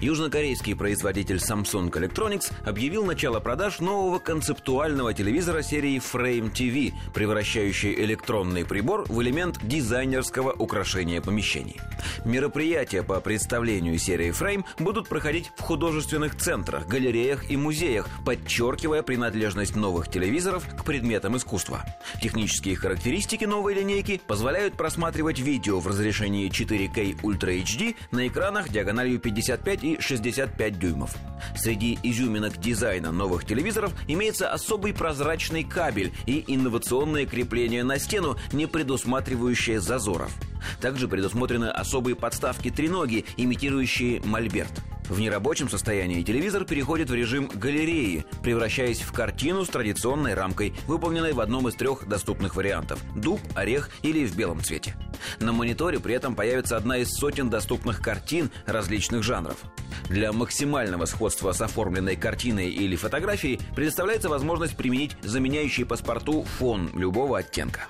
Южнокорейский производитель Samsung Electronics объявил начало продаж нового концептуального телевизора серии Frame TV, превращающий электронный прибор в элемент дизайнерского украшения помещений. Мероприятия по представлению серии Frame будут проходить в художественных центрах, галереях и музеях, подчеркивая принадлежность новых телевизоров к предметам искусства. Технические характеристики новой линейки позволяют просматривать видео в разрешении 4K Ultra HD на экранах диагональю 55 и 65 дюймов. Среди изюминок дизайна новых телевизоров имеется особый прозрачный кабель и инновационное крепление на стену, не предусматривающее зазоров. Также предусмотрены особые подставки треноги, имитирующие мольберт. В нерабочем состоянии телевизор переходит в режим галереи, превращаясь в картину с традиционной рамкой, выполненной в одном из трех доступных вариантов – дуб, орех или в белом цвете. На мониторе при этом появится одна из сотен доступных картин различных жанров. Для максимального сходства с оформленной картиной или фотографией предоставляется возможность применить заменяющий паспорту фон любого оттенка.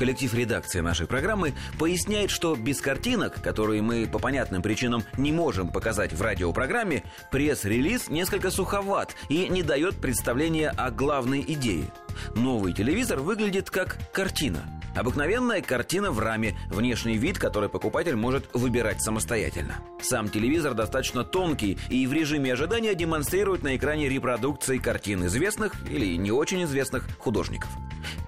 Коллектив редакции нашей программы поясняет, что без картинок, которые мы по понятным причинам не можем показать в радиопрограмме, пресс-релиз несколько суховат и не дает представления о главной идее. Новый телевизор выглядит как картина – Обыкновенная картина в раме, внешний вид, который покупатель может выбирать самостоятельно. Сам телевизор достаточно тонкий и в режиме ожидания демонстрирует на экране репродукции картин известных или не очень известных художников.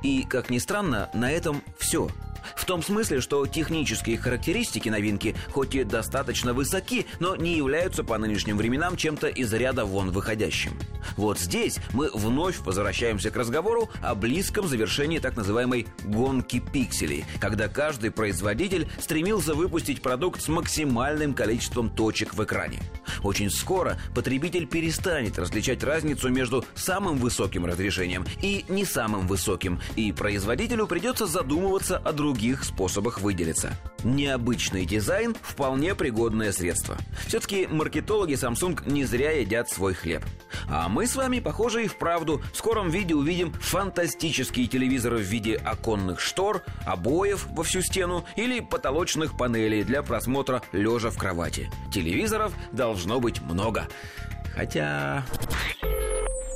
И, как ни странно, на этом все – в том смысле, что технические характеристики новинки хоть и достаточно высоки, но не являются по нынешним временам чем-то из ряда вон выходящим. Вот здесь мы вновь возвращаемся к разговору о близком завершении так называемой гонки пикселей, когда каждый производитель стремился выпустить продукт с максимальным количеством точек в экране. Очень скоро потребитель перестанет различать разницу между самым высоким разрешением и не самым высоким, и производителю придется задумываться о других способах выделиться. Необычный дизайн – вполне пригодное средство. Все-таки маркетологи Samsung не зря едят свой хлеб. А мы с вами, похоже, и вправду в скором виде увидим фантастические телевизоры в виде оконных штор, обоев во всю стену или потолочных панелей для просмотра лежа в кровати. Телевизоров должно быть много. Хотя...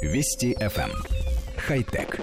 Вести FM. Эм. Хай-тек.